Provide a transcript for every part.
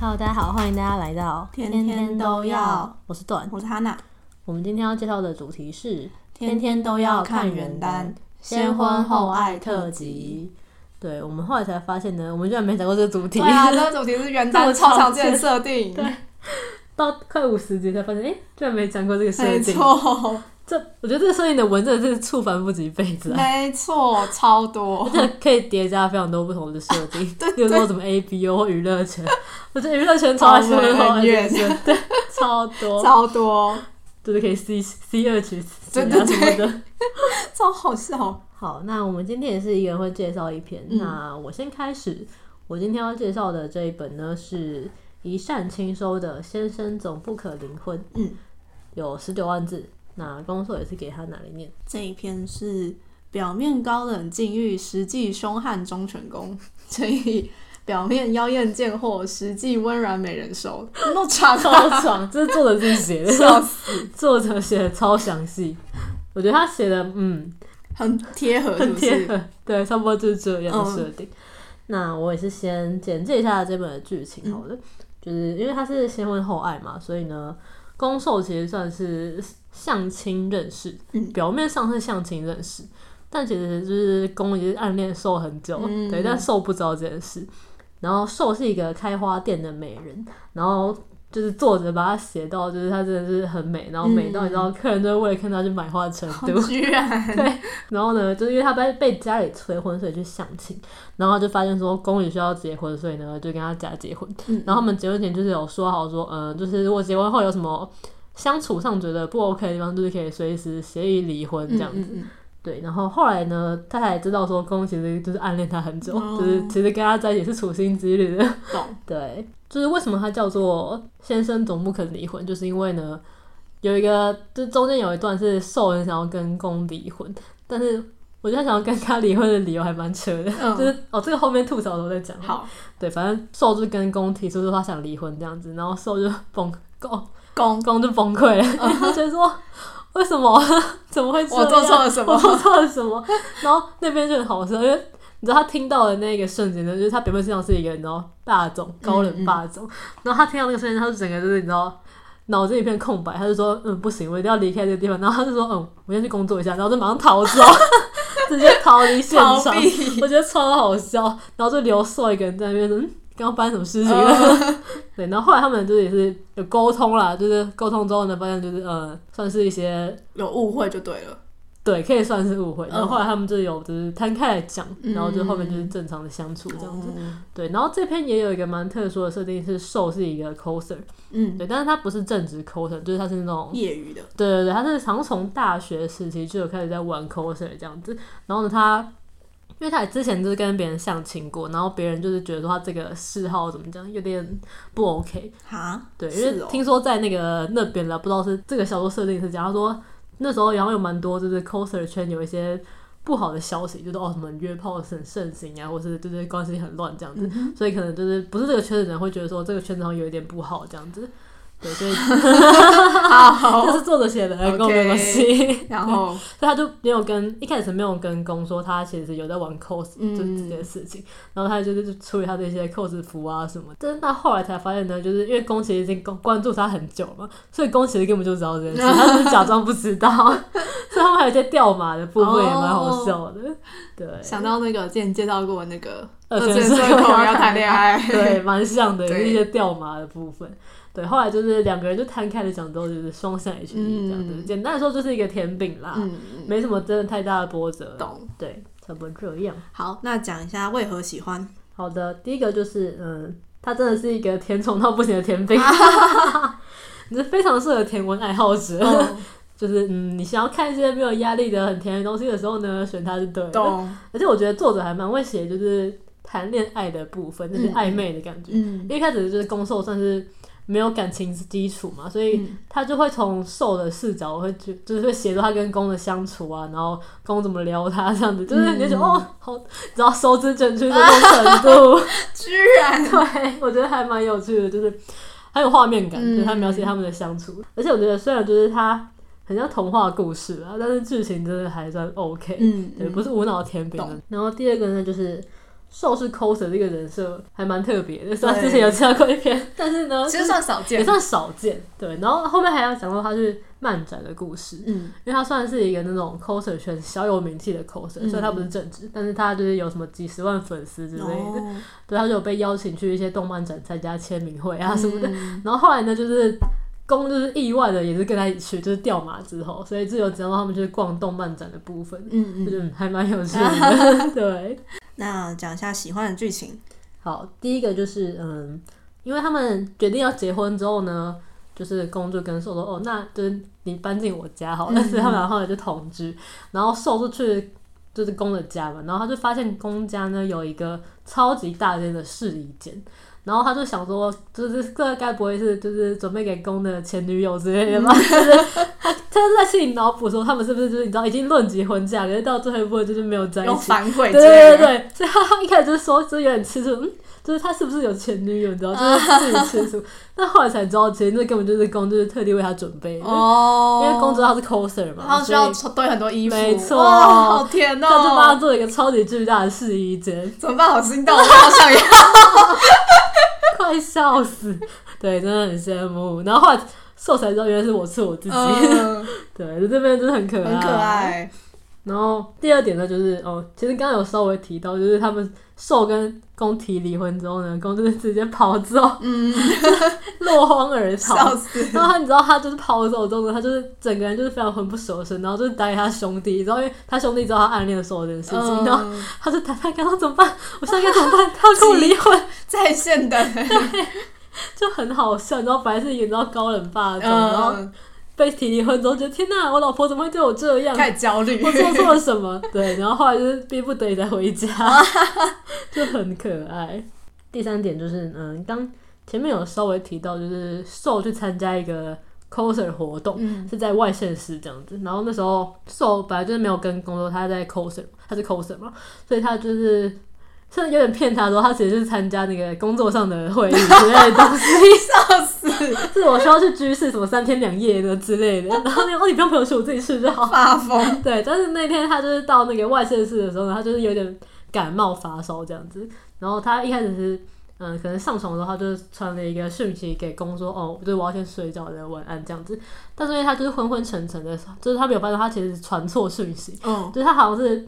Hello，大家好，欢迎大家来到天天都要。我是段，我是哈娜。我们今天要介绍的主题是天天都要看原耽，先婚后爱特辑。对，我们后来才发现呢，我们居然没讲过这个主题。对啊，这个主题是原单 超常见的设定。对，到快五十集才发现，哎，居然没讲过这个设定。没错。这我觉得这个设定的文真的是触凡不及一辈子啊！没错，超多，而且可以叠加非常多不同的设定，对，比如说什么 A B O 或娱乐圈，我觉得娱乐圈超爱先婚后爱，对，超多，超多，就是可以 C C 二曲对对对什么的，超好笑。好，那我们今天也是一个人会介绍一篇，嗯，那我先开始，我今天要介绍的这一本呢是一善亲收的《先生总不可离婚》，嗯，有十九万字。那公受也是给他哪里念？这一篇是表面高冷禁欲，实际凶悍忠犬攻，所以表面妖艳贱货，实际温软美人收。那么长，超爽，这是作者自己写的，笑死！作者写的超详细，我觉得他写的嗯很贴合，很贴合，对，差不多就是这样的设定。嗯、那我也是先简介一下这本的剧情好了，嗯、就是因为他是先婚后爱嘛，所以呢，攻受其实算是。相亲认识，表面上是相亲认识，嗯、但其实就是攻已经暗恋受很久，嗯、对，但受不知道这件事。然后受是一个开花店的美人，然后就是作者把它写到，就是它真的是很美，然后美到你知道客人都会为了看她去买花的程度，居然 对。然后呢，就是因为他被被家里催婚，所以去相亲，然后就发现说宫女需要结婚，所以呢就跟他假结婚。嗯、然后他们结婚前就是有说好说，嗯、呃，就是如果结婚后有什么。相处上觉得不 OK 的地方，就是可以随时协议离婚这样子。嗯嗯嗯对，然后后来呢，他才知道说，公其实就是暗恋他很久，哦、就是其实跟他在一起是处心积虑的。懂。对，就是为什么他叫做先生总不肯离婚，就是因为呢，有一个，就中间有一段是受人想要跟公离婚，但是我觉得他想要跟他离婚的理由还蛮扯的，嗯、就是哦，这个后面吐槽的时候再讲。好。对，反正受就跟公提出说他想离婚这样子，然后受就崩公公公就崩溃了，他觉得说为什么 怎么会？我做错了什么？我做错了什么？然后那边就很好笑，因为你知道他听到的那个瞬间呢，就是他表面上是一个你知道霸总高冷霸总，嗯嗯然后他听到那个瞬间，他就整个就是你知道脑子一片空白，他就说嗯不行，我一定要离开这个地方。然后他就说嗯，我先去工作一下，然后就马上逃走，直接逃离现场。我觉得超好笑，然后就留受一个人在那边嗯。刚刚发生什么事情了？呃、对，然后后来他们就是也是有沟通啦，就是沟通之后呢，发现就是呃，算是一些有误会就对了，对，可以算是误会。然后后来他们就有就是摊开来讲，嗯、然后就后面就是正常的相处这样子。嗯、对，然后这篇也有一个蛮特殊的设定，是受是一个 coser，嗯，对，但是他不是正职 coser，就是他是那种业余的，对对对，他是常从大学时期就有开始在玩 coser 这样子，然后呢他。因为他之前就是跟别人相亲过，然后别人就是觉得说他这个嗜好怎么讲，有点不 OK 哈，对，因为听说在那个那边了，不知道是这个小说设定是讲，他说那时候然后有蛮多就是 coser 圈有一些不好的消息，就是哦什么约炮很盛行啊，或是就是关系很乱这样子，嗯、所以可能就是不是这个圈子的人会觉得说这个圈子好像有一点不好这样子。对，所以 好，这是作者写的，跟我没关系。然后，所以他就没有跟一开始没有跟攻说他其实有在玩 cos 这这件事情，然后他就是处理他这些 cos 服啊什么。但是他后来才发现呢，就是因为宫其实已经关关注他很久嘛，所以宫其实根本就知道这件事，他只是假装不知道。所以他们还有一些掉马的部分也蛮好笑的。对，想到那个之前介绍过那个二十岁后要谈恋爱，对，蛮像的，有一些掉马的部分。对，后来就是两个人就摊开了讲，之后就是双向 H E 这样子。嗯、简单来说就是一个甜饼啦，嗯、没什么真的太大的波折。懂，对，差不多这样。好，那讲一下为何喜欢。好的，第一个就是，嗯，它真的是一个甜宠到不行的甜饼，你是非常适合甜文爱好者。哦、就是，嗯，你想要看一些没有压力的很甜的东西的时候呢，选它是对的。懂。而且我觉得作者还蛮会写，就是谈恋爱的部分，就是暧昧的感觉。嗯。一开始就是攻受算是。没有感情基础嘛，所以他就会从受的视角，会就就是会写出他跟攻的相处啊，然后攻怎么撩他这样子，就是你就觉得、嗯、哦，好，然后收之整句的那种程度，啊、居然。对，我觉得还蛮有趣的，就是很有画面感，嗯、就是他描写他们的相处，而且我觉得虽然就是他很像童话故事啊，但是剧情真的还算 OK，嗯，对，不是无脑甜饼的。然后第二个呢，就是受是 coser 这个人设还蛮特别的，虽然之前有介绍过一篇，但是呢，其实算少见，也算少见。对，然后后面还要讲到他是漫展的故事，嗯，因为他算是一个那种 coser 圈小有名气的 coser，虽然他不是正职，但是他就是有什么几十万粉丝之类的，哦、对，他就有被邀请去一些动漫展参加签名会啊什么的。嗯、然后后来呢，就是。公就是意外的，也是跟他一起去，就是掉马之后，所以就有讲到他们就是逛动漫展的部分，嗯嗯，就还蛮有趣的。对，那讲一下喜欢的剧情。好，第一个就是嗯，因为他们决定要结婚之后呢，就是公就跟寿说，哦，那就是你搬进我家好了，所以他们后来就同居，然后寿就去就是公的家嘛，然后他就发现公家呢有一个超级大间的试衣间。然后他就想说，就是这该不会是就是准备给公的前女友之类的吧？嗯、就是他在心里脑补说，他们是不是就是你知道已经论及婚嫁，可是到最后一步就是没有在一起。反悔。对对对对，所以他一开始就是说，就是有点吃醋，嗯，就是他是不是有前女友，你知道，就是自己吃醋。但后来才知道，其实那根本就是公，就是特地为他准备的。哦。因为公知道他是 coser 嘛，他需要堆很多衣服。没错。好甜哦。他就帮他做了一个超级巨大的试衣间。怎么办？好心动，我好想要。快笑死！对，真的很羡慕。然后后来瘦才知道，原来是我吃我自己。嗯、对，就这边真的很可爱。很可爱。然后第二点呢，就是哦，其实刚刚有稍微提到，就是他们瘦跟攻提离婚之后呢，公就是直接跑走，嗯，落荒而逃。笑死。然后他你知道他就是跑走之后呢，他就是整个人就是非常魂不守舍，然后就是打给他兄弟，然后因为他兄弟知道他暗恋受这件事情，嗯、然后他就打他，刚刚怎么办？我现在该怎么办？他要跟我离婚，在线的，对，就很好笑。然后本来是演到高冷霸总，嗯、然后。被提离婚之后，觉得天哪，我老婆怎么会对我这样？太焦虑，我做错了什么？对，然后后来就是逼不得已才回家，就很可爱。第三点就是，嗯，刚前面有稍微提到，就是受去参加一个 coser 活动，嗯、是在外县市这样子。然后那时候受本来就是没有跟工作，他在 coser，他是 coser 嘛，所以他就是。甚至有点骗他说，他其实就是参加那个工作上的会议之类的东西，笑死！是我需要去居室什么三天两夜的之类的，然后那个哦，你不用陪我去，我自己去就好。发疯。对，但是那天他就是到那个外县市的时候呢，他就是有点感冒发烧这样子。然后他一开始是嗯，可能上床的时候，他就传了一个讯息给工说，哦，就是我要先睡觉的晚安这样子。但是因为他就是昏昏沉沉的，就是他没有发现他其实传错讯息，嗯，就是他好像是。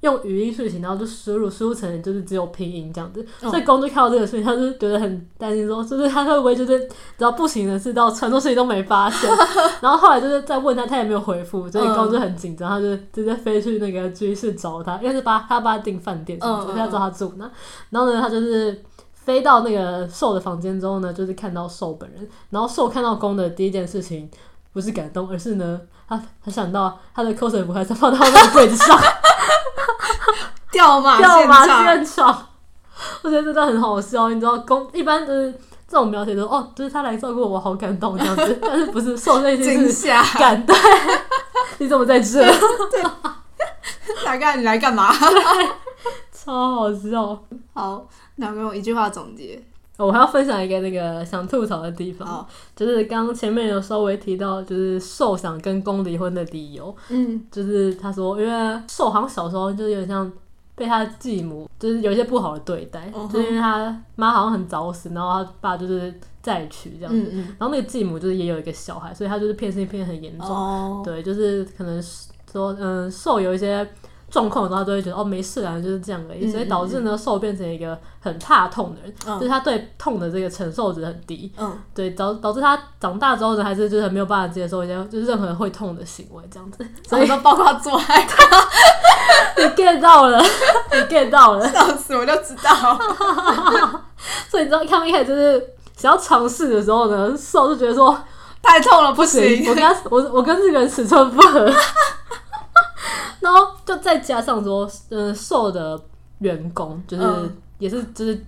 用语音讯息，然后就输入输入成就是只有拼音这样子，所以公就看到这个事情，他就觉得很担心，说就是他会不会就是只要不行的事，到很多事情都没发现。然后后来就是再问他，他也没有回复，所以公就很紧张，他就直接飞去那个居士找他，因为是把他帮他订饭店什么，所以他找他住那。然后呢，他就是飞到那个受的房间之后呢，就是看到受本人，然后受看到公的第一件事情不是感动，而是呢，他他想到他的 coser 服还是放到那个柜子上。掉马掉马现场，我觉得真的很好笑。你知道，公一般都是这种描写，都哦，就是他来照顾我，我好感动这样子。但是不是受内心是感动？你怎么在这？大概你来干嘛？超好笑。好，那我用一句话总结。我还要分享一个那个想吐槽的地方，好。就是刚前面有稍微提到，就是受想跟攻离婚的理由，嗯，就是他说，因为受好像小时候就是有点像被他的继母，就是有一些不好的对待，就是因为他妈好像很早死，然后他爸就是再娶这样子，嗯嗯。然后那个继母就是也有一个小孩，所以他就是偏心偏很严重，哦、对，就是可能说，嗯，受有一些。状况的时候，他都会觉得哦，没事啊，就是这样而已，所以导致呢，受变成一个很怕痛的人，嗯、就是他对痛的这个承受值很低，嗯，对，导导致他长大之后呢，还是就是没有办法接受一些就是任何会痛的行为这样子，所以说包括做爱，你 get 到了，你 get 到了，笑死，我就知道，所以你知道，他们一开始就是想要尝试的时候呢，受就觉得说太痛了，不行，我跟他，我我跟这个人尺寸不合。然后就再加上说，嗯，受的员工就是、嗯、也是就是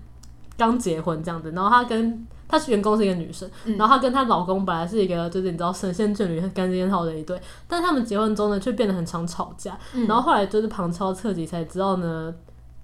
刚结婚这样子，然后她跟她是员工是一个女生，嗯、然后她跟她老公本来是一个就是你知道神仙眷侣、很干净好的一对，但是他们结婚中呢却变得很常吵架，嗯、然后后来就是旁敲侧击才知道呢，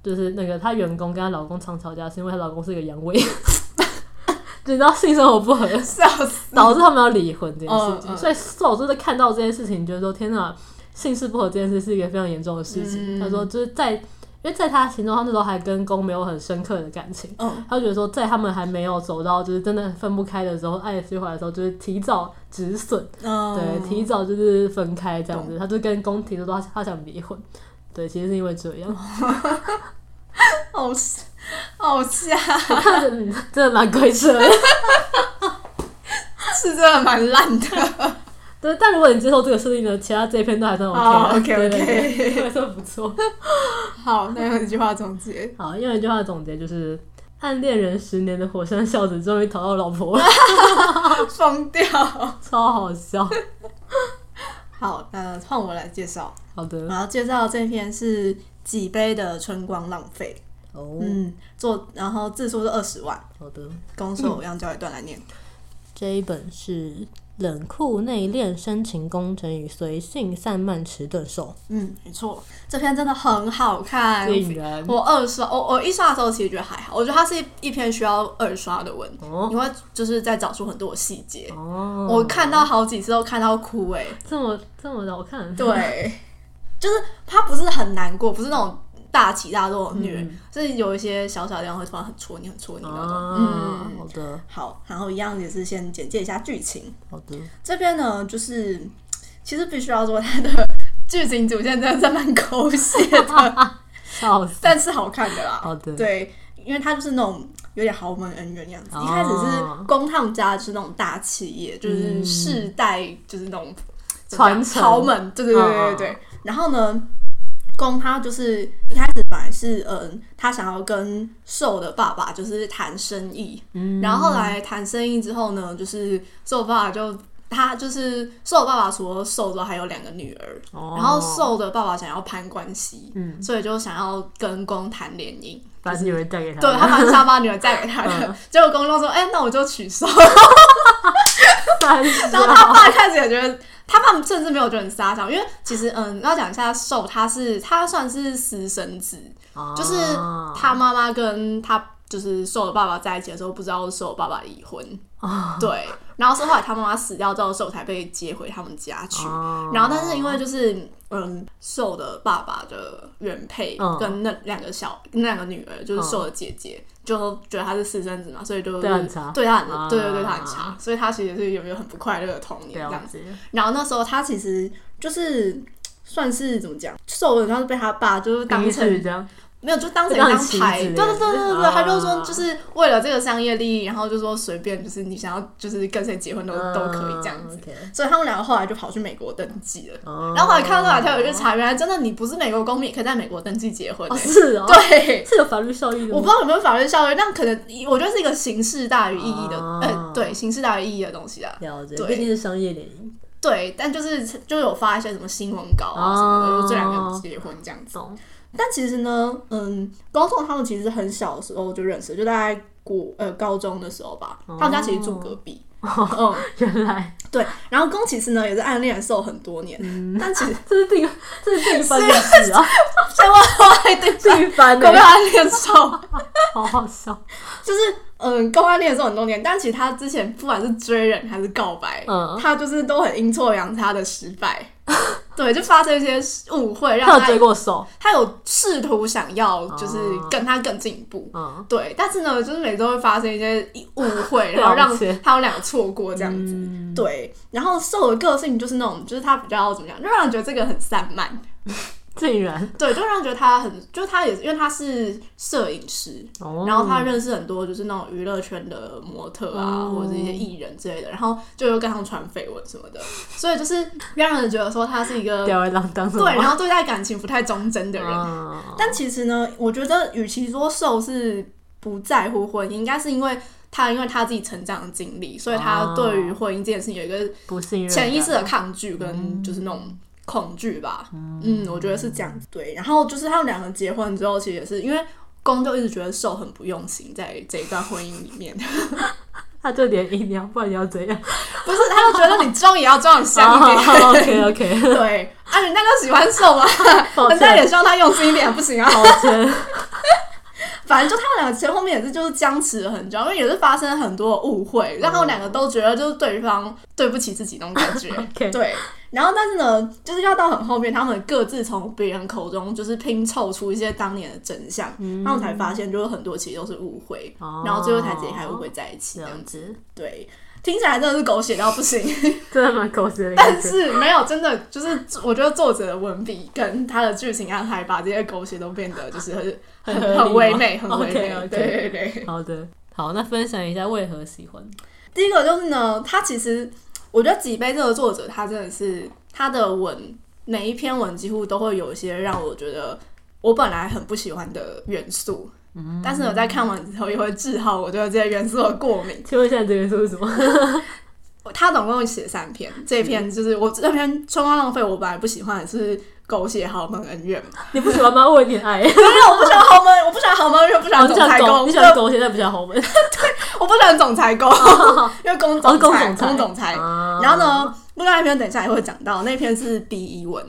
就是那个她员工跟她老公常吵架是因为她老公是一个阳痿，你知道性生活不合，笑死，导致他们要离婚这件事情，嗯嗯、所以受就是看到这件事情，觉得说天哪。性事不合这件事是一个非常严重的事情。嗯、他说，就是在因为在他心中，他那时候还跟攻没有很深刻的感情，嗯，他就觉得说，在他们还没有走到就是真的分不开的时候，爱的释怀的时候，就是提早止损，嗯，对，提早就是分开这样子，他就跟攻提出说他他想离婚，对，其实是因为这样，好好瞎，真的蛮鬼扯的，是真的蛮烂的。对，但如果你接受这个设定呢，其他这一篇都还算 OK 的。好，OK OK，还算不错。好，那用一句话总结。好，用一句话总结就是：暗恋人十年的火山孝子终于讨到老婆了，疯掉，超好笑。好，那换我来介绍。好的，我要介绍这篇是几杯的春光浪费。哦，嗯，做然后字数是二十万。好的，攻受我一样教一段来念。这一本是。冷酷内敛、深情攻城与随性散漫、迟钝受。嗯，没错，这篇真的很好看。我二刷，我我一刷的时候其实觉得还好，我觉得它是一一篇需要二刷的文，哦、你会就是在找出很多细节。哦，我看到好几次都看到哭哎，这么这么的我看？对，就是他不是很难过，不是那种。大起大落的虐，嗯、就是有一些小小地方会突然很戳你，很戳你那种。啊、嗯，好的，好，然后一样也是先简介一下剧情。好的，这边呢，就是其实必须要说它的剧情主线真的是蛮狗血的，但是好看的啦。好的，对，因为它就是那种有点豪门恩怨的样子。哦、一开始是公他们家是那种大企业，就是世代就是那种传承豪门，对对对对对。哦、然后呢？攻他就是一开始本来是嗯，他想要跟瘦的爸爸就是谈生意，嗯，然后后来谈生意之后呢，就是瘦爸爸就他就是瘦爸爸除了瘦之外还有两个女儿，哦，然后瘦的爸爸想要攀关系，嗯，所以就想要跟公谈联姻，把女儿嫁给他，对，他马上想把女儿嫁给他的，嗯、结果公就说，哎、欸，那我就娶瘦，然后他爸开始也觉得。他爸甚至没有觉得很撒娇，因为其实嗯，要讲一下受，他是他算是私生子，啊、就是他妈妈跟他就是受的爸爸在一起的时候，不知道受爸爸离婚，啊、对，然后是后来他妈妈死掉之后，受才被接回他们家去，啊、然后但是因为就是嗯，受的爸爸的原配跟那两个小那两个女儿就是受的姐姐。啊就觉得他是私生子嘛，所以就对他很差，对他很对对对他很差，所以他其实是有没有很不快乐的童年这样子。然后那时候他其实就是算是怎么讲，受的，然后被他爸就是当成。没有，就当成一张牌。对对对对对，他就说，就是为了这个商业利益，然后就说随便，就是你想要，就是跟谁结婚都都可以这样子。所以他们两个后来就跑去美国登记了。然后后来看到那条有一个查，原来真的你不是美国公民，也可以在美国登记结婚。是哦，对，是有法律效益的。我不知道有没有法律效益，但可能我觉得是一个形式大于意义的，呃，对，形式大于意义的东西啊。了解，毕竟是商业联姻。对，但就是就有发一些什么新闻稿啊什么的，就这两个结婚这样子。但其实呢，嗯，高中他们其实很小的时候就认识，就大概国呃高中的时候吧。哦、他们家其实住隔壁。哦，嗯、原来对。然后宫崎骏呢也是暗恋受很多年，嗯、但其实 这是定这是定番的事啊，千万不要定定番，攻暗恋受，好好笑。就是嗯，攻暗恋受很多年，但其实他之前不管是追人还是告白，嗯，他就是都很阴错阳差的失败。对，就发生一些误会，让他，他有追过手，他有试图想要就是跟他更进一步，嗯，对，但是呢，就是每周会发生一些误会，然后让他们两个错过这样子，嗯、对，然后受的个性就是那种，就是他比较怎么样，就让人觉得这个很散漫。竟然 对，就让人觉得他很，就是他也是因为他是摄影师，oh. 然后他认识很多就是那种娱乐圈的模特啊，oh. 或者是一些艺人之类的，然后就又跟他们传绯闻什么的，所以就是让人觉得说他是一个吊儿郎当，对，然后对待感情不太忠贞的人。Oh. 但其实呢，我觉得与其说受是不在乎婚姻，应该是因为他因为他自己成长的经历，所以他对于婚姻这件事情有一个不信任、潜意识的抗拒跟就是那种。恐惧吧，嗯，嗯，我觉得是这样子。对，然后就是他们两个结婚之后，其实也是因为公就一直觉得受很不用心，在这一段婚姻里面，他就连一要，不然你要怎样？不是，他就觉得你装也要装得像一点。Oh, OK OK，对，啊，人家都喜欢瘦嘛，人家也希望他用心一点，不行啊。抱歉，反反正就他们两个前后面也是就是僵持了很久，因为也是发生了很多误会，让他们两个都觉得就是对方对不起自己那种感觉。Okay. 对，然后但是呢，就是要到很后面，他们各自从别人口中就是拼凑出一些当年的真相，嗯、然后才发现就是很多其实都是误会，哦、然后最后才解开误会在一起这样子。对。听起来真的是狗血到不行，真的蛮狗血的。但是没有真的，就是我觉得作者的文笔跟他的剧情安排，把这些狗血都变得就是很很 很唯美，很唯美。Okay, okay. 对对对，好的，好，那分享一下为何喜欢。第一个就是呢，他其实我觉得几杯这个作者，他真的是他的文每一篇文几乎都会有一些让我觉得我本来很不喜欢的元素。但是我在看完之后也会治好我对这些元素的过敏。请问现在这元素是什么？他总共写三篇，这篇就是我这篇《春光浪费》，我本来不喜欢的是狗血豪门恩怨嘛。你不喜欢吗？我有点爱。没有，我不喜欢豪门，我不喜欢豪门，因为不喜欢总裁宫。你喜欢狗血，但不喜欢豪门。对，我不喜欢总裁宫，因为公总裁，公总裁。然后呢，另外一篇等一下也会讲到，那篇是第一文。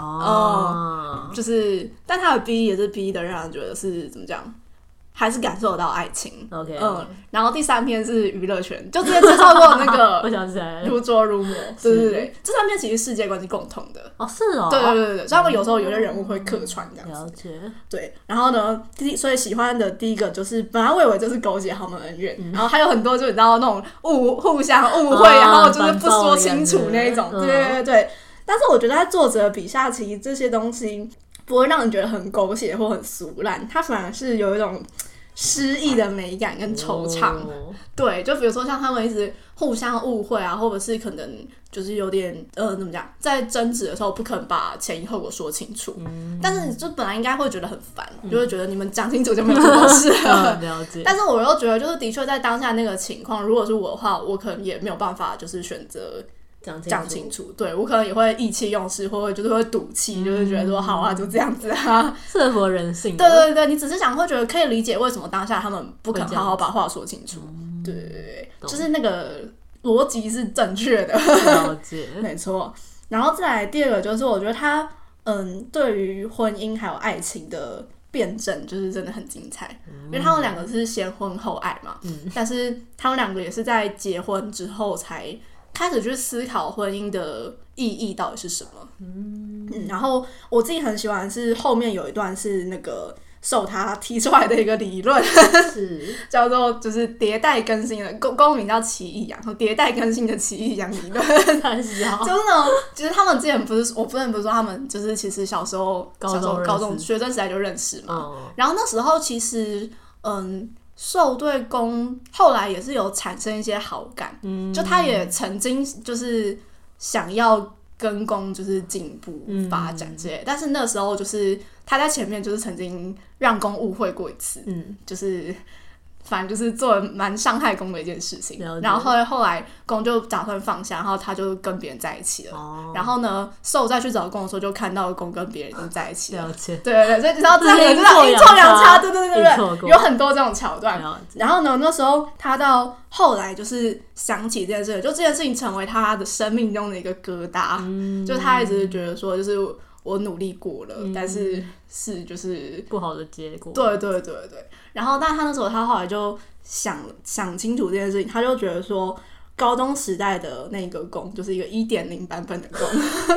哦，就是，但他的 B 也是 B 的，让人觉得是怎么讲，还是感受得到爱情。OK，嗯，然后第三篇是娱乐圈，就之前介绍过那个，我想起来了，如琢如磨，对对对，这三篇其实世界观是共同的。哦，是哦，对对对对，所以他们有时候有些人物会客串这样子。了解。对，然后呢，第所以喜欢的第一个就是本来我以为就是勾结豪门恩怨，然后还有很多就你知道那种误互相误会，然后就是不说清楚那一种，对对对对。但是我觉得在作者笔下，其实这些东西不会让人觉得很狗血或很俗烂，它反而是有一种诗意的美感跟惆怅。哦、对，就比如说像他们一直互相误会啊，或者是可能就是有点呃怎么讲，在争执的时候不肯把前因后果说清楚。嗯、但是就本来应该会觉得很烦，嗯、就会觉得你们讲清楚就没有什么事了。了解。但是我又觉得，就是的确在当下那个情况，如果是我的话，我可能也没有办法，就是选择。讲清楚，对，我可能也会意气用事，或者就是会赌气，嗯、就是觉得说好啊，就这样子啊，适合人性。对对对，你只是想会觉得可以理解为什么当下他们不肯好好把话说清楚。对对对，就是那个逻辑是正确的，了解，没错。然后再来第二个就是，我觉得他嗯，对于婚姻还有爱情的辩证，就是真的很精彩，嗯、因为他们两个是先婚后爱嘛，嗯，但是他们两个也是在结婚之后才。开始去思考婚姻的意义到底是什么。嗯，嗯，然后我自己很喜欢是后面有一段是那个受他提出来的一个理论，是 叫做就是迭代更新的公公名叫奇异羊，和迭代更新的奇异羊理论。就是呢，其实他们之前不是我不能不是说他们就是其实小时候高中小时候高中学生时代就认识嘛，哦、然后那时候其实嗯。受对攻后来也是有产生一些好感，嗯，就他也曾经就是想要跟攻就是进步发展之类，嗯、但是那时候就是他在前面就是曾经让攻误会过一次，嗯，就是。反正就是做了蛮伤害公的一件事情，然后后来后来攻就打算放下，然后他就跟别人在一起了。哦、然后呢，受再去找公的时候，就看到公跟别人已经在一起了。了。对对对，所以你知道这样子就是阴错阳差，对对对对对，有很多这种桥段。然后呢，那时候他到后来就是想起这件事，就这件事情成为他的生命中的一个疙瘩。嗯。就他一直觉得说，就是我努力过了，嗯、但是是就是不好的结果。对对对对。然后，但他那时候，他后来就想想清楚这件事情，他就觉得说，高中时代的那个攻就是一个一点零版本的攻。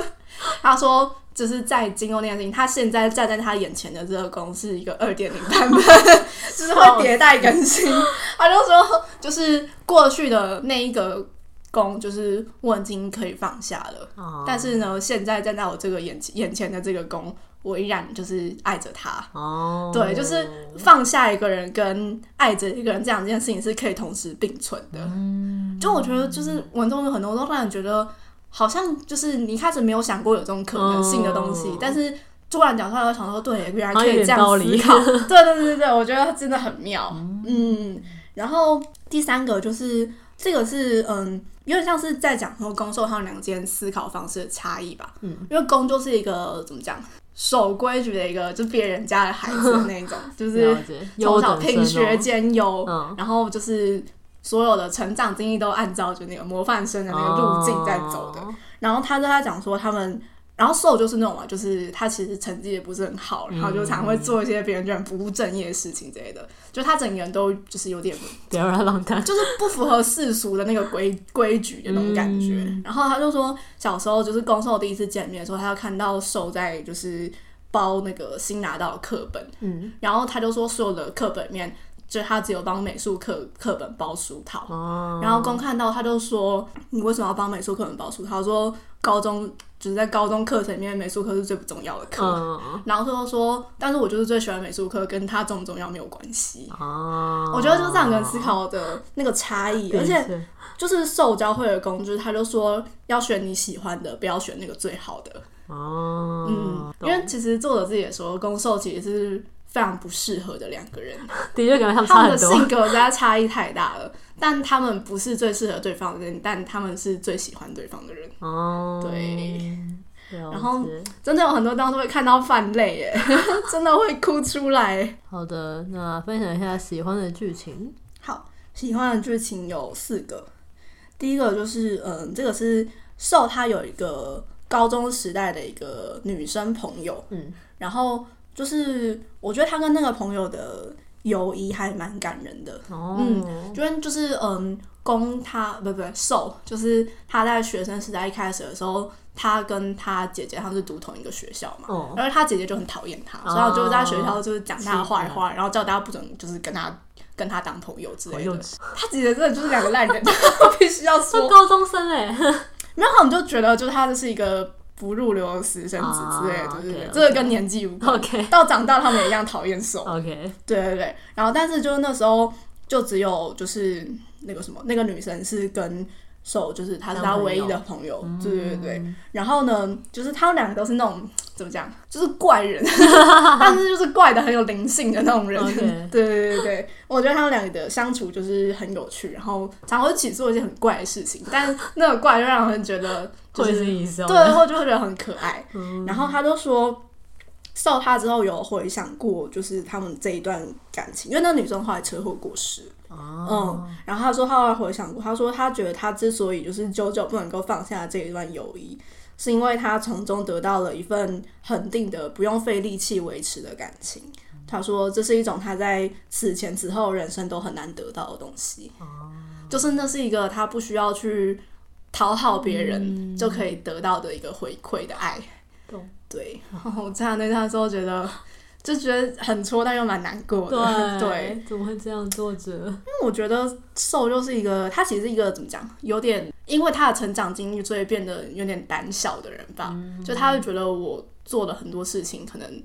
他说，就是在经过那件事情，他现在站在他眼前的这个攻是一个二点零版本，就是会迭代更新。他就说，就是过去的那一个攻，就是我已经可以放下了。哦、但是呢，现在站在我这个眼眼前的这个攻。我依然就是爱着他，哦，对，就是放下一个人跟爱着一个人这样这件事情是可以同时并存的。嗯，就我觉得就是文中有很多都让人觉得好像就是你一开始没有想过有这种可能性的东西，哦、但是突然讲出来，我想说对，原来可以这样思考。对对对对对，我觉得真的很妙。嗯，嗯，然后第三个就是这个是嗯，有点像是在讲说攻受他们两间思考方式的差异吧。嗯，因为攻就是一个怎么讲？守规矩的一个，就别人家的孩子的那种，就是从小品学兼优，嗯、然后就是所有的成长经历都按照就那个模范生的那个路径在走的。哦、然后他跟他讲说，他们然后受就是那种嘛，就是他其实成绩也不是很好，然后就常会做一些别人觉得不务正业的事情之类的。就他整个人都就是有点 就是不符合世俗的那个规规矩的那种感觉。嗯、然后他就说，小时候就是攻受第一次见面的时候，他要看到受在就是包那个新拿到的课本，嗯，然后他就说所有的课本里面。就他只有帮美术课课本包书套，哦、然后公看到他就说：“你为什么要帮美术课本包书套？”他说：“高中就是在高中课程里面，美术课是最不重要的课。嗯”然后他就说：“但是我就是最喜欢美术课，跟他重不重要没有关系。哦”我觉得就是这样跟思考的那个差异，而且就是受教会的工具，他就说要选你喜欢的，不要选那个最好的。哦，嗯，因为其实作者自己也说，攻受其实是。非常不适合的两个人，的确感觉他们差很多，他们的性格实在差异太大了。但他们不是最适合对方的人，但他们是最喜欢对方的人。哦，对。然后真的有很多地方都会看到泛泪，耶，真的会哭出来。好的，那分享一下喜欢的剧情。好，喜欢的剧情有四个。第一个就是，嗯，这个是受他有一个高中时代的一个女生朋友，嗯，然后。就是我觉得他跟那个朋友的友谊还蛮感人的，oh. 嗯，就就是嗯，攻他不不受，就是他在学生时代一开始的时候，他跟他姐姐他们是读同一个学校嘛，然后、oh. 他姐姐就很讨厌他，oh. 所以就在学校就是讲他的坏话，oh. 然后叫大家不准就是跟他跟他当朋友之类的。他姐姐真的就是两个烂人，我必须要说，高中生哎，没有我们就觉得就是他就是一个。不入流的私生子之类的，对对对，这个跟年纪无关。到长大他们也一样讨厌手。OK，对对对。然后，但是就是那时候，就只有就是那个什么，那个女生是跟手，就是她是她唯一的朋友。对对对。然后呢，就是他们两个都是那种怎么讲，就是怪人，但是就是怪的很有灵性的那种人。对对对对，我觉得他们两个的相处就是很有趣，然后常常会一起做一些很怪的事情，但是那个怪就让人觉得。就是对，然后就会觉得很可爱。嗯、然后他就说，受他之后有回想过，就是他们这一段感情，因为那女生后来车祸过世。哦、嗯，然后他说他后来回想过，他说他觉得他之所以就是久久不能够放下这一段友谊，是因为他从中得到了一份恒定的、不用费力气维持的感情。他说这是一种他在此前此后人生都很难得到的东西。哦、就是那是一个他不需要去。讨好别人就可以得到的一个回馈的爱，嗯、对。然后我看那段时候觉得就觉得很戳，但又蛮难过的。对，对怎么会这样？作者？因为我觉得瘦就是一个，他其实是一个怎么讲，有点因为他的成长经历，所以变得有点胆小的人吧。嗯、就他会觉得我做了很多事情，可能。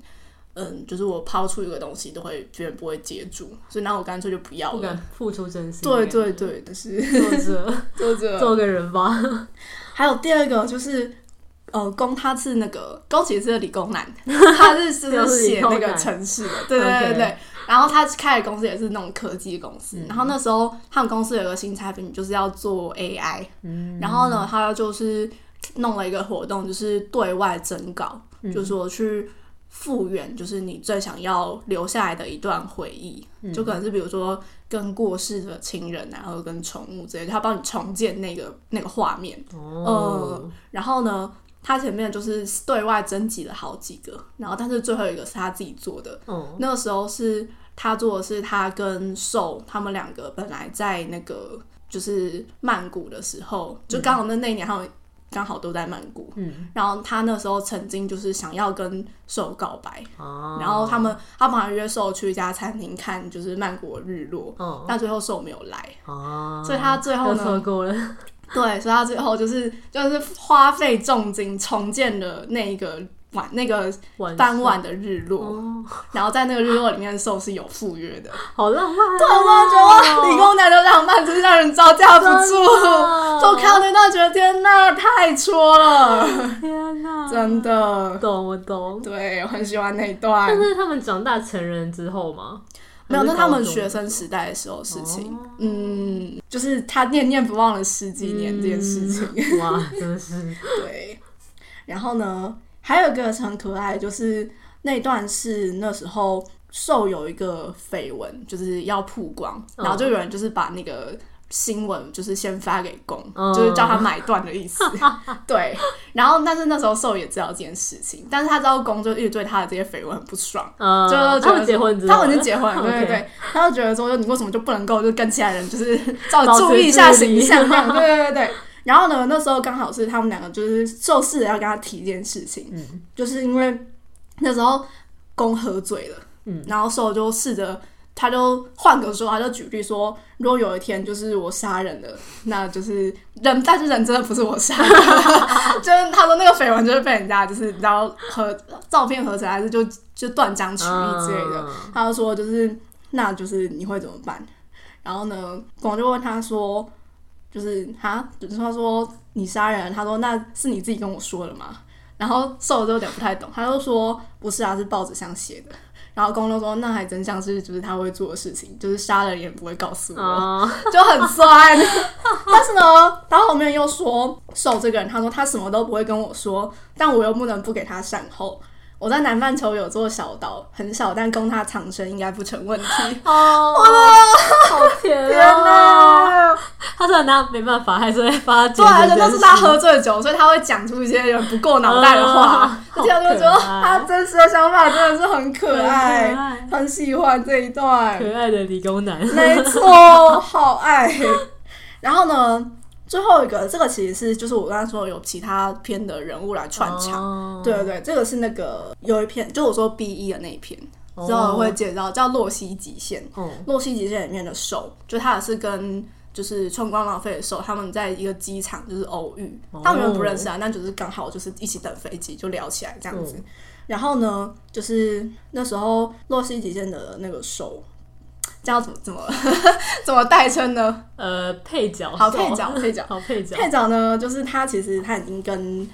嗯，就是我抛出一个东西，都会别人不会接住，所以那我干脆就不要了，不敢付出真心。对对对，就是作者，作者做个人吧。还有第二个就是，呃，攻他是那个攻其实是个理工男，他是是写那个城市的，对对对对。Okay. 然后他开的公司也是那种科技公司，嗯、然后那时候他们公司有个新产品，就是要做 AI，嗯，然后呢，他就是弄了一个活动，就是对外征稿，嗯、就是说去。复原就是你最想要留下来的一段回忆，嗯、就可能是比如说跟过世的亲人啊，然后跟宠物之类的，他帮你重建那个那个画面。哦、嗯，然后呢，他前面就是对外征集了好几个，然后但是最后一个是他自己做的。嗯、那个时候是他做的是他跟受他们两个本来在那个就是曼谷的时候，就刚好那那一年他们。刚好都在曼谷，嗯，然后他那时候曾经就是想要跟受告白，哦，然后他们他本来约受去一家餐厅看就是曼谷的日落，哦，但最后受没有来，哦，所以他最后呢，错过了，对，所以他最后就是就是花费重金重建了那一个。晚那个傍晚的日落，哦、然后在那个日落里面，受是有赴约的，好浪漫、啊。对，我觉得哇，理工男的浪漫真是让人招架不住。就看到那段，觉得天哪，太戳了！天哪，真的，懂我懂。对，我很喜欢那一段。但是他们长大成人之后吗？没有，那他们学生时代的时候事情。哦、嗯，就是他念念不忘了十几年这件事情。嗯、哇，真的是。对，然后呢？还有一个很可爱，就是那段是那时候受有一个绯闻，就是要曝光，然后就有人就是把那个新闻就是先发给公，嗯、就是叫他买断的意思。对，然后但是那时候受也知道这件事情，但是他知道公就一直对他的这些绯闻很不爽，嗯、就觉得结婚之后，他们已经结婚了，对对对他就觉得说，你为什么就不能够就跟其他人就是照注意一下形象这样？对对对对。然后呢，那时候刚好是他们两个就是受试着要跟他提一件事情，嗯、就是因为那时候公喝醉了，嗯、然后受就试着。他就换个说，他就举例说，如果有一天就是我杀人了，那就是人，但是人真的不是我杀，就是他说那个绯闻就是被人家就是然后合照片合成，还是就就断章取义之类的。他就说就是那就是你会怎么办？然后呢，广就问他说，就是他就是他说你杀人，他说那是你自己跟我说的吗？然后受就有点不太懂，他就说不是啊，是报纸上写的。然后公公说：“那还真像是就是他会做的事情，就是杀了也不会告诉我，oh. 就很酸。但是呢，他后面又说受这个人，他说他什么都不会跟我说，但我又不能不给他善后。”我在南半球有座小岛，很小，但供他藏身应该不成问题。哦，好甜啊！天哪，他虽然他没办法，还是会发。对，而且都是他喝醉酒，所以他会讲出一些人不够脑袋的话。而且我就觉得他真实的想法真的是很可爱，很喜欢这一段可爱的理工男。没错，好爱。然后呢？最后一个，这个其实是就是我刚才说有其他篇的人物来串场，oh. 对对对，这个是那个有一篇，就我说 B 一的那一篇，oh. 之后我会介绍叫《洛希极限》。Oh. 洛希极限里面的兽，就他也是跟就是春光浪费的兽，他们在一个机场就是偶遇，oh. 他们不认识啊，但就是刚好就是一起等飞机就聊起来这样子。Oh. 然后呢，就是那时候洛希极限的那个受。叫怎么怎么 怎么代称呢？呃，配角，好配角，配角，好 配角。配角呢，就是他其实他已经跟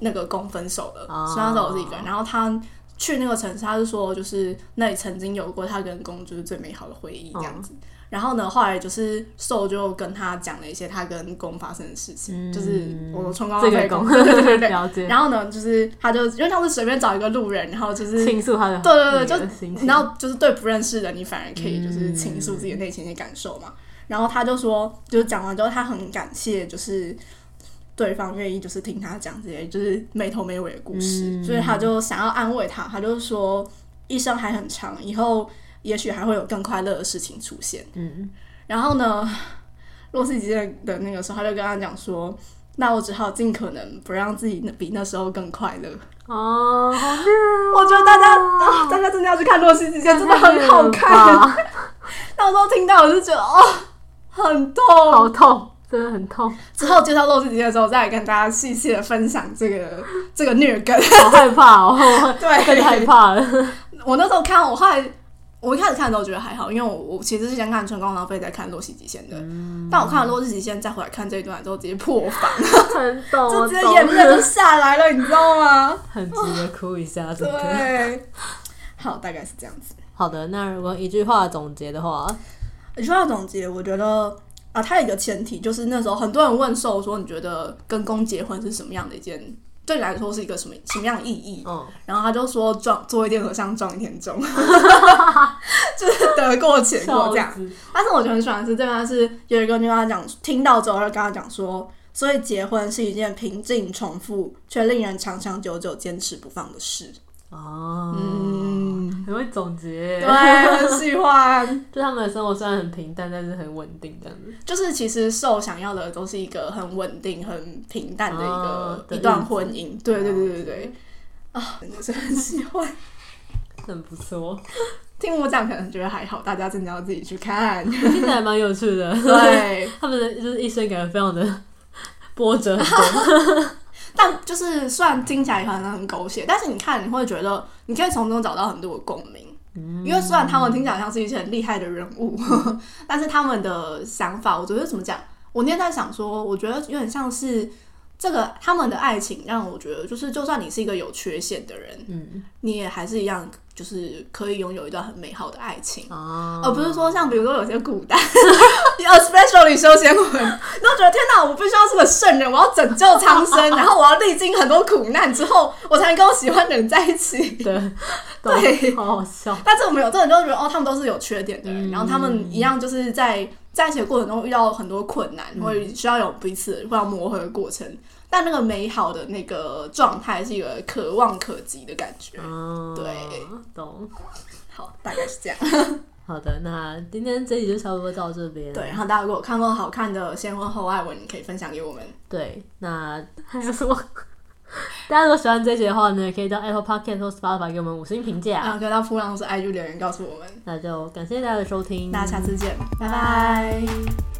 那个公分手了，哦、所以那时候我是一个人。然后他去那个城市，他是说就是那里曾经有过他跟公就是最美好的回忆这样子。哦然后呢，后来就是受就跟他讲了一些他跟公发生的事情，嗯、就是我春光浪费公，对对对对。了解。然后呢，就是他就因为他是随便找一个路人，然后就是倾诉他的对对对，就然后就是对不认识的你反而可以就是倾诉自己的内心的感受嘛。嗯、然后他就说，就是讲完之后，他很感谢，就是对方愿意就是听他讲这些就是没头没尾的故事，嗯、所以他就想要安慰他，他就说一生还很长，以后。也许还会有更快乐的事情出现。嗯，然后呢，洛希极限的那个时候，他就跟他讲说：“那我只好尽可能不让自己比那时候更快乐。”哦，好虐哦！我觉得大家啊，大家真的要去看《洛希极限》，真的很好看。那我都听到，我就觉得哦，很痛，好痛，真的很痛。之后介绍《洛希极限》的时候，再来跟大家细细的分享这个这个虐梗。好害怕哦，对，太害怕了。我那时候看，我后来。我一开始看的时候觉得还好，因为我我其实是先看春光浪费再看洛希极限的，嗯、但我看了洛希极限再回来看这一段之后，直接破防，就直接眼泪都下来了，你知道吗？很值得哭一下，真的。对，好，大概是这样子。好的，那如果一句话总结的话，一句话总结，我觉得啊，它有一个前提就是那时候很多人问受说，你觉得跟公结婚是什么样的一件？对你来说是一个什么什么样的意义？嗯，然后他就说撞做一天和尚撞一天钟，就是得过且过这样。子但是我觉得很喜欢的是这边是有一个女孩讲，听到之后就跟他讲说，所以结婚是一件平静、重复却令人长长久久坚持不放的事。哦，嗯，很会总结，对，很喜欢。就他们的生活虽然很平淡，但是很稳定，这样子。就是其实受想要的都是一个很稳定、很平淡的一个、哦、一段婚姻。对对对对对，啊、哦，真的是很喜欢，很不错。听我讲可能觉得还好，大家真的要自己去看，听起来蛮有趣的。对，他们的就是一生感觉非常的波折很多。但就是虽然听起来可能很狗血，但是你看你会觉得你可以从中找到很多的共鸣，嗯、因为虽然他们听起来像是一些很厉害的人物，嗯、但是他们的想法，我觉得怎么讲？我那天在想说，我觉得有点像是这个他们的爱情让我觉得，就是就算你是一个有缺陷的人，嗯，你也还是一样就是可以拥有一段很美好的爱情，哦、而不是说像比如说有些古代，especially 修仙文，都觉得天哪，我必须要是个圣人，我要拯救苍生，然后我要历经很多苦难之后，我才能跟我喜欢的人在一起。对，对，好好笑。但是我们有，这种就觉得哦，他们都是有缺点的人，嗯、然后他们一样就是在在一起的过程中遇到很多困难，嗯、会需要有彼此会要磨合的过程。但那个美好的那个状态是一个可望可及的感觉，哦、对，懂。好，大概是这样。好的，那今天这集就差不多到这边。对，然后大家如果有看过好看的先婚后爱文，你可以分享给我们。对，那还有什么？大家如果喜欢这集的话呢，也可以到 Apple Podcast 或 Spotify 给我们五星评价。然后可以到噗浪或是 IG 留言告诉我们。那就感谢大家的收听，大家下次见，拜拜。